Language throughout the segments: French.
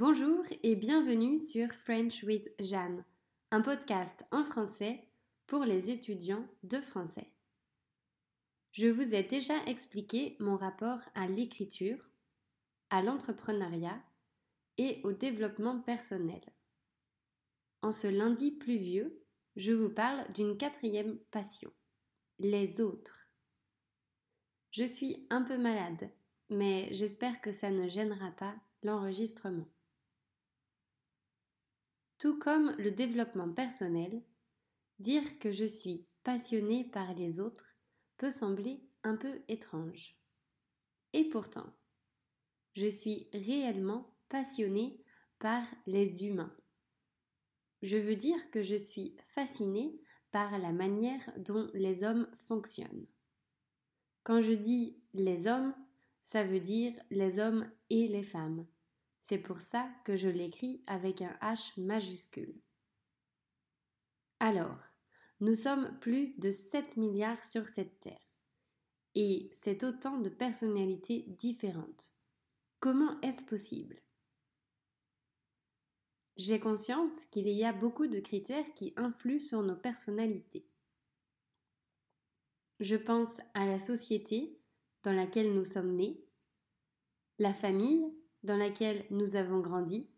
Bonjour et bienvenue sur French with Jeanne, un podcast en français pour les étudiants de français. Je vous ai déjà expliqué mon rapport à l'écriture, à l'entrepreneuriat et au développement personnel. En ce lundi pluvieux, je vous parle d'une quatrième passion, les autres. Je suis un peu malade, mais j'espère que ça ne gênera pas l'enregistrement. Tout comme le développement personnel, dire que je suis passionnée par les autres peut sembler un peu étrange. Et pourtant, je suis réellement passionnée par les humains. Je veux dire que je suis fascinée par la manière dont les hommes fonctionnent. Quand je dis les hommes, ça veut dire les hommes et les femmes. C'est pour ça que je l'écris avec un H majuscule. Alors, nous sommes plus de 7 milliards sur cette Terre. Et c'est autant de personnalités différentes. Comment est-ce possible? J'ai conscience qu'il y a beaucoup de critères qui influent sur nos personnalités. Je pense à la société dans laquelle nous sommes nés, la famille dans laquelle nous avons grandi,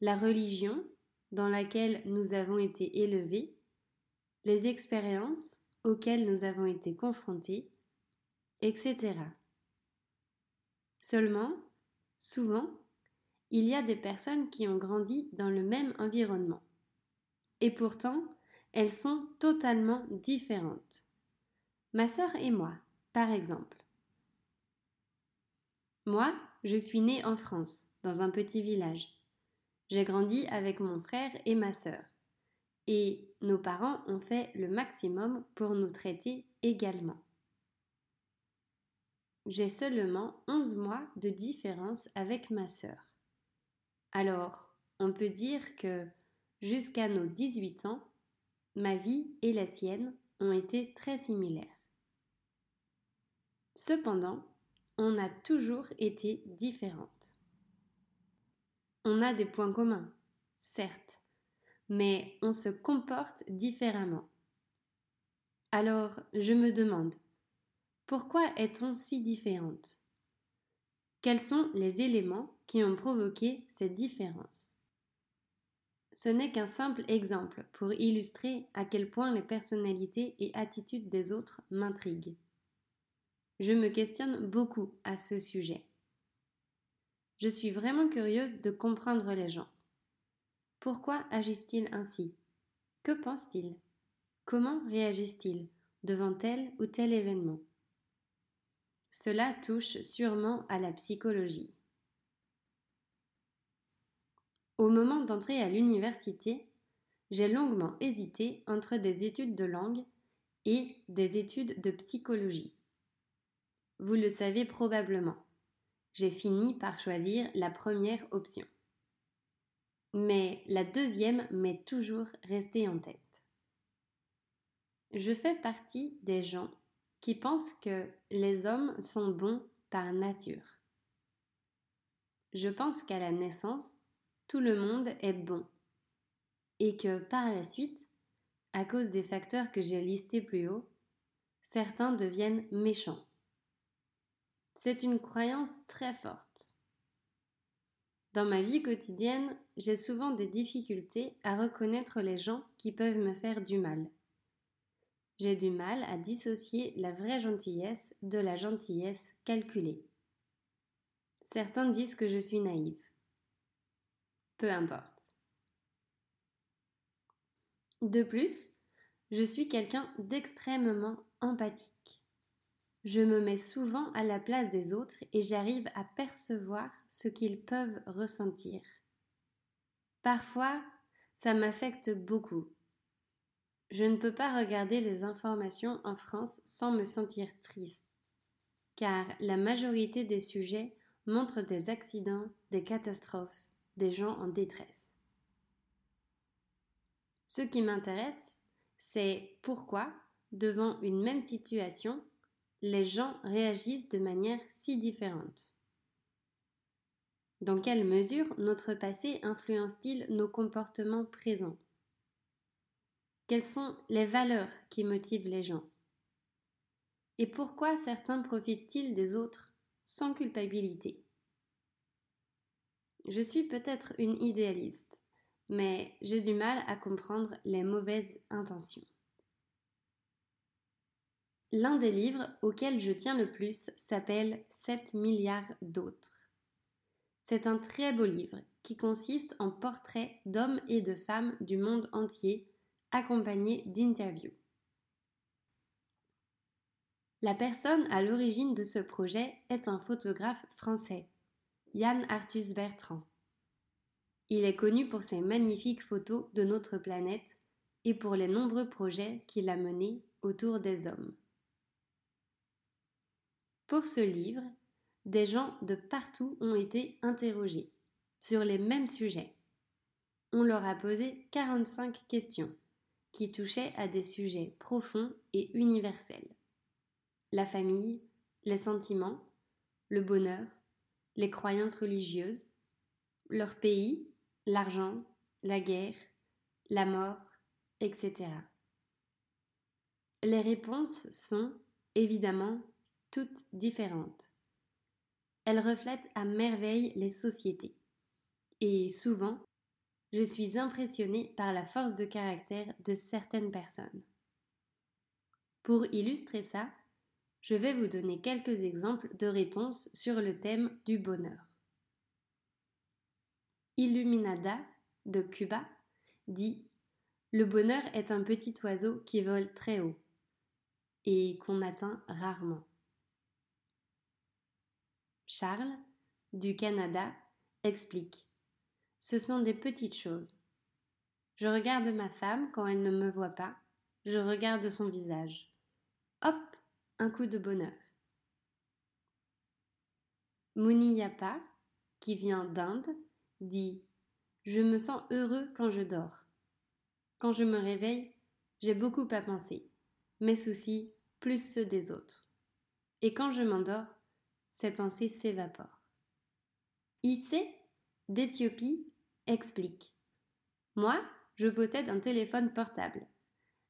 la religion dans laquelle nous avons été élevés, les expériences auxquelles nous avons été confrontés, etc. Seulement, souvent, il y a des personnes qui ont grandi dans le même environnement. Et pourtant, elles sont totalement différentes. Ma sœur et moi, par exemple. Moi, je suis née en France, dans un petit village. J'ai grandi avec mon frère et ma sœur. Et nos parents ont fait le maximum pour nous traiter également. J'ai seulement 11 mois de différence avec ma sœur. Alors, on peut dire que, jusqu'à nos 18 ans, ma vie et la sienne ont été très similaires. Cependant, on a toujours été différentes. On a des points communs, certes, mais on se comporte différemment. Alors, je me demande, pourquoi est-on si différentes Quels sont les éléments qui ont provoqué cette différence? Ce n'est qu'un simple exemple pour illustrer à quel point les personnalités et attitudes des autres m'intriguent. Je me questionne beaucoup à ce sujet. Je suis vraiment curieuse de comprendre les gens. Pourquoi agissent-ils ainsi? Que pensent-ils? Comment réagissent-ils devant tel ou tel événement? Cela touche sûrement à la psychologie. Au moment d'entrer à l'université, j'ai longuement hésité entre des études de langue et des études de psychologie. Vous le savez probablement. J'ai fini par choisir la première option. Mais la deuxième m'est toujours restée en tête. Je fais partie des gens qui pensent que les hommes sont bons par nature. Je pense qu'à la naissance, tout le monde est bon et que par la suite, à cause des facteurs que j'ai listés plus haut, certains deviennent méchants. C'est une croyance très forte. Dans ma vie quotidienne, j'ai souvent des difficultés à reconnaître les gens qui peuvent me faire du mal. J'ai du mal à dissocier la vraie gentillesse de la gentillesse calculée. Certains disent que je suis naïve. Peu importe. De plus, je suis quelqu'un d'extrêmement empathique. Je me mets souvent à la place des autres et j'arrive à percevoir ce qu'ils peuvent ressentir. Parfois, ça m'affecte beaucoup. Je ne peux pas regarder les informations en France sans me sentir triste, car la majorité des sujets montrent des accidents, des catastrophes, des gens en détresse. Ce qui m'intéresse, c'est pourquoi, devant une même situation, les gens réagissent de manière si différente. Dans quelle mesure notre passé influence-t-il nos comportements présents? Quelles sont les valeurs qui motivent les gens? Et pourquoi certains profitent-ils des autres sans culpabilité? Je suis peut-être une idéaliste, mais j'ai du mal à comprendre les mauvaises intentions. L'un des livres auxquels je tiens le plus s'appelle 7 milliards d'autres. C'est un très beau livre qui consiste en portraits d'hommes et de femmes du monde entier accompagnés d'interviews. La personne à l'origine de ce projet est un photographe français, Yann Arthus Bertrand. Il est connu pour ses magnifiques photos de notre planète et pour les nombreux projets qu'il a menés autour des hommes. Pour ce livre, des gens de partout ont été interrogés sur les mêmes sujets. On leur a posé 45 questions qui touchaient à des sujets profonds et universels. La famille, les sentiments, le bonheur, les croyances religieuses, leur pays, l'argent, la guerre, la mort, etc. Les réponses sont, évidemment, toutes différentes. Elles reflètent à merveille les sociétés. Et souvent, je suis impressionnée par la force de caractère de certaines personnes. Pour illustrer ça, je vais vous donner quelques exemples de réponses sur le thème du bonheur. Illuminada de Cuba dit Le bonheur est un petit oiseau qui vole très haut et qu'on atteint rarement. Charles, du Canada, explique Ce sont des petites choses. Je regarde ma femme quand elle ne me voit pas, je regarde son visage. Hop, un coup de bonheur. Muniyapa, qui vient d'Inde, dit Je me sens heureux quand je dors. Quand je me réveille, j'ai beaucoup à penser, mes soucis plus ceux des autres. Et quand je m'endors, ces pensées s'évaporent. Issé, d'Éthiopie, explique Moi, je possède un téléphone portable.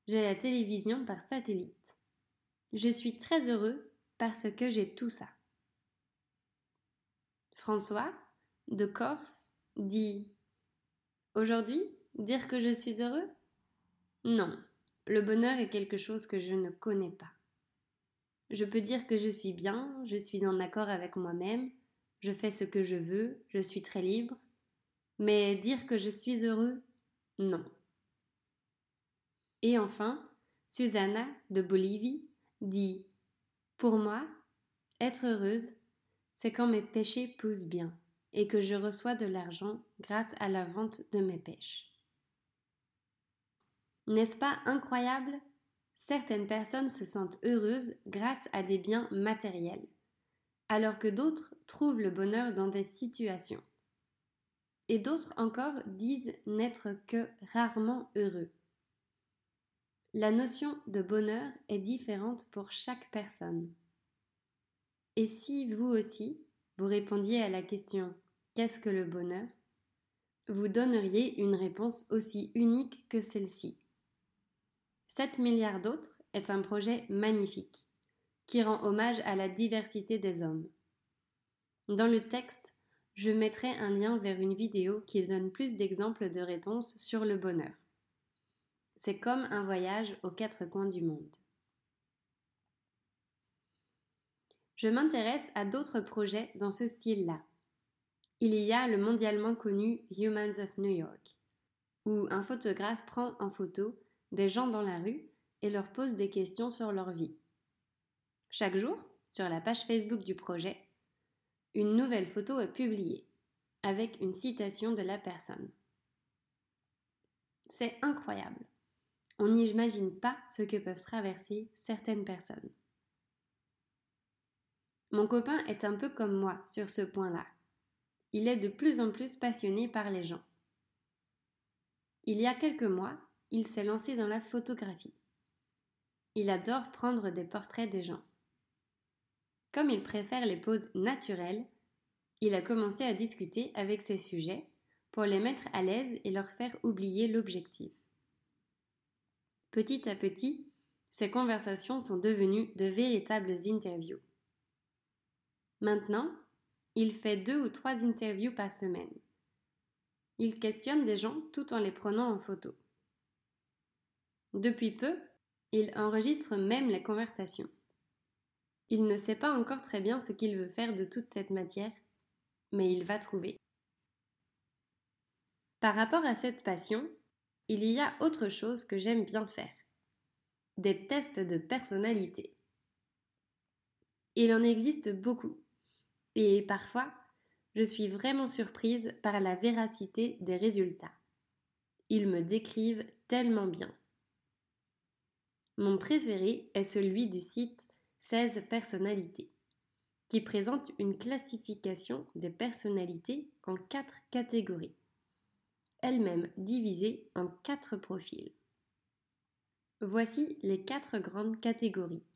J'ai la télévision par satellite. Je suis très heureux parce que j'ai tout ça. François, de Corse, dit Aujourd'hui, dire que je suis heureux? Non, le bonheur est quelque chose que je ne connais pas. Je peux dire que je suis bien, je suis en accord avec moi-même, je fais ce que je veux, je suis très libre. Mais dire que je suis heureux, non. Et enfin, Susanna de Bolivie dit Pour moi, être heureuse, c'est quand mes péchés poussent bien et que je reçois de l'argent grâce à la vente de mes pêches. N'est-ce pas incroyable? Certaines personnes se sentent heureuses grâce à des biens matériels, alors que d'autres trouvent le bonheur dans des situations. Et d'autres encore disent n'être que rarement heureux. La notion de bonheur est différente pour chaque personne. Et si vous aussi, vous répondiez à la question Qu'est-ce que le bonheur? vous donneriez une réponse aussi unique que celle-ci. 7 milliards d'autres est un projet magnifique qui rend hommage à la diversité des hommes. Dans le texte, je mettrai un lien vers une vidéo qui donne plus d'exemples de réponses sur le bonheur. C'est comme un voyage aux quatre coins du monde. Je m'intéresse à d'autres projets dans ce style-là. Il y a le mondialement connu Humans of New York, où un photographe prend en photo des gens dans la rue et leur pose des questions sur leur vie. Chaque jour, sur la page Facebook du projet, une nouvelle photo est publiée, avec une citation de la personne. C'est incroyable. On n'imagine pas ce que peuvent traverser certaines personnes. Mon copain est un peu comme moi sur ce point-là. Il est de plus en plus passionné par les gens. Il y a quelques mois, il s'est lancé dans la photographie. Il adore prendre des portraits des gens. Comme il préfère les poses naturelles, il a commencé à discuter avec ses sujets pour les mettre à l'aise et leur faire oublier l'objectif. Petit à petit, ces conversations sont devenues de véritables interviews. Maintenant, il fait deux ou trois interviews par semaine. Il questionne des gens tout en les prenant en photo. Depuis peu, il enregistre même les conversations. Il ne sait pas encore très bien ce qu'il veut faire de toute cette matière, mais il va trouver. Par rapport à cette passion, il y a autre chose que j'aime bien faire. Des tests de personnalité. Il en existe beaucoup. Et parfois, je suis vraiment surprise par la véracité des résultats. Ils me décrivent tellement bien. Mon préféré est celui du site 16 personnalités, qui présente une classification des personnalités en quatre catégories, elles-mêmes divisées en quatre profils. Voici les quatre grandes catégories.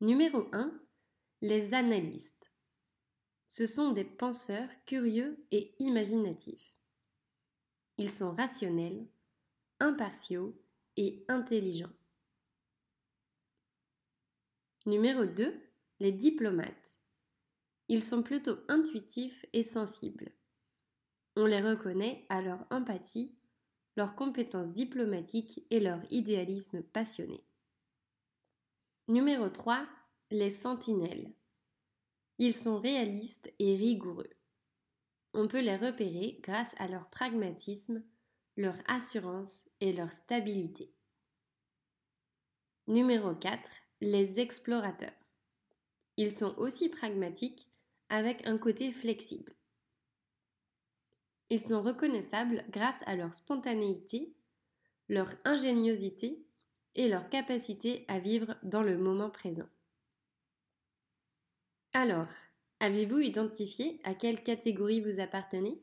Numéro 1. Les analystes. Ce sont des penseurs curieux et imaginatifs. Ils sont rationnels, impartiaux et intelligents. Numéro 2. Les diplomates. Ils sont plutôt intuitifs et sensibles. On les reconnaît à leur empathie, leurs compétences diplomatiques et leur idéalisme passionné. Numéro 3. Les sentinelles. Ils sont réalistes et rigoureux. On peut les repérer grâce à leur pragmatisme, leur assurance et leur stabilité. Numéro 4. Les explorateurs. Ils sont aussi pragmatiques avec un côté flexible. Ils sont reconnaissables grâce à leur spontanéité, leur ingéniosité et leur capacité à vivre dans le moment présent. Alors, avez-vous identifié à quelle catégorie vous appartenez?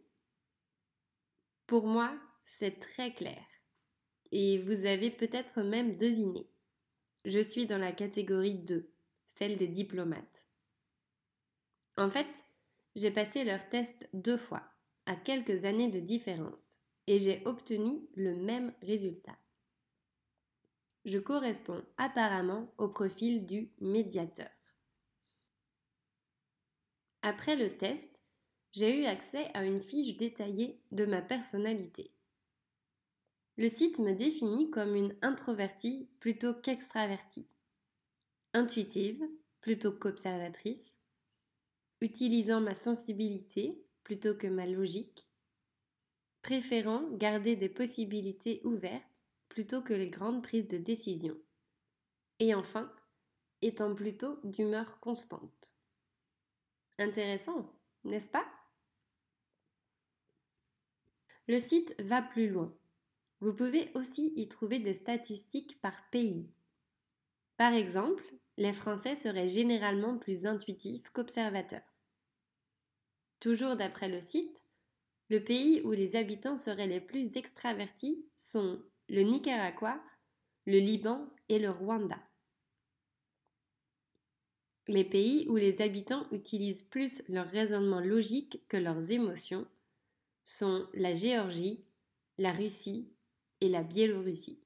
Pour moi, c'est très clair. Et vous avez peut-être même deviné. Je suis dans la catégorie 2, celle des diplomates. En fait, j'ai passé leur test deux fois, à quelques années de différence, et j'ai obtenu le même résultat. Je corresponds apparemment au profil du médiateur. Après le test, j'ai eu accès à une fiche détaillée de ma personnalité. Le site me définit comme une introvertie plutôt qu'extravertie, intuitive plutôt qu'observatrice, utilisant ma sensibilité plutôt que ma logique, préférant garder des possibilités ouvertes plutôt que les grandes prises de décision, et enfin, étant plutôt d'humeur constante. Intéressant, n'est-ce pas? Le site va plus loin. Vous pouvez aussi y trouver des statistiques par pays. Par exemple, les Français seraient généralement plus intuitifs qu'observateurs. Toujours d'après le site, le pays où les habitants seraient les plus extravertis sont le Nicaragua, le Liban et le Rwanda. Les pays où les habitants utilisent plus leur raisonnement logique que leurs émotions sont la Géorgie, la Russie et la Biélorussie.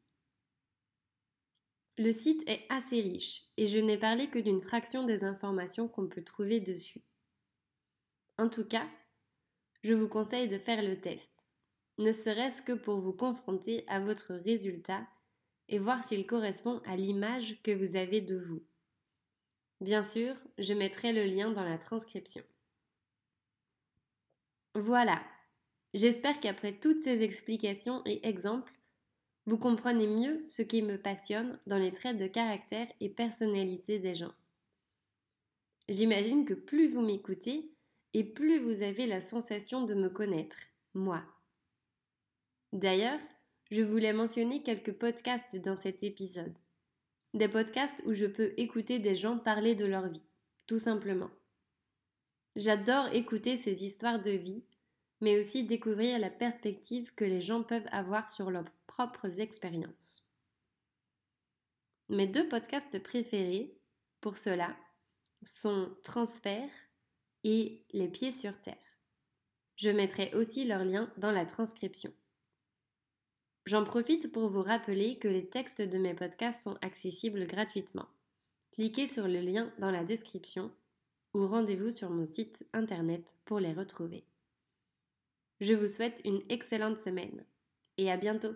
Le site est assez riche et je n'ai parlé que d'une fraction des informations qu'on peut trouver dessus. En tout cas, je vous conseille de faire le test, ne serait-ce que pour vous confronter à votre résultat et voir s'il correspond à l'image que vous avez de vous. Bien sûr, je mettrai le lien dans la transcription. Voilà, j'espère qu'après toutes ces explications et exemples, vous comprenez mieux ce qui me passionne dans les traits de caractère et personnalité des gens. J'imagine que plus vous m'écoutez, et plus vous avez la sensation de me connaître, moi. D'ailleurs, je voulais mentionner quelques podcasts dans cet épisode. Des podcasts où je peux écouter des gens parler de leur vie, tout simplement. J'adore écouter ces histoires de vie mais aussi découvrir la perspective que les gens peuvent avoir sur leurs propres expériences. Mes deux podcasts préférés, pour cela, sont Transfert et Les pieds sur terre. Je mettrai aussi leurs liens dans la transcription. J'en profite pour vous rappeler que les textes de mes podcasts sont accessibles gratuitement. Cliquez sur le lien dans la description ou rendez-vous sur mon site internet pour les retrouver. Je vous souhaite une excellente semaine. Et à bientôt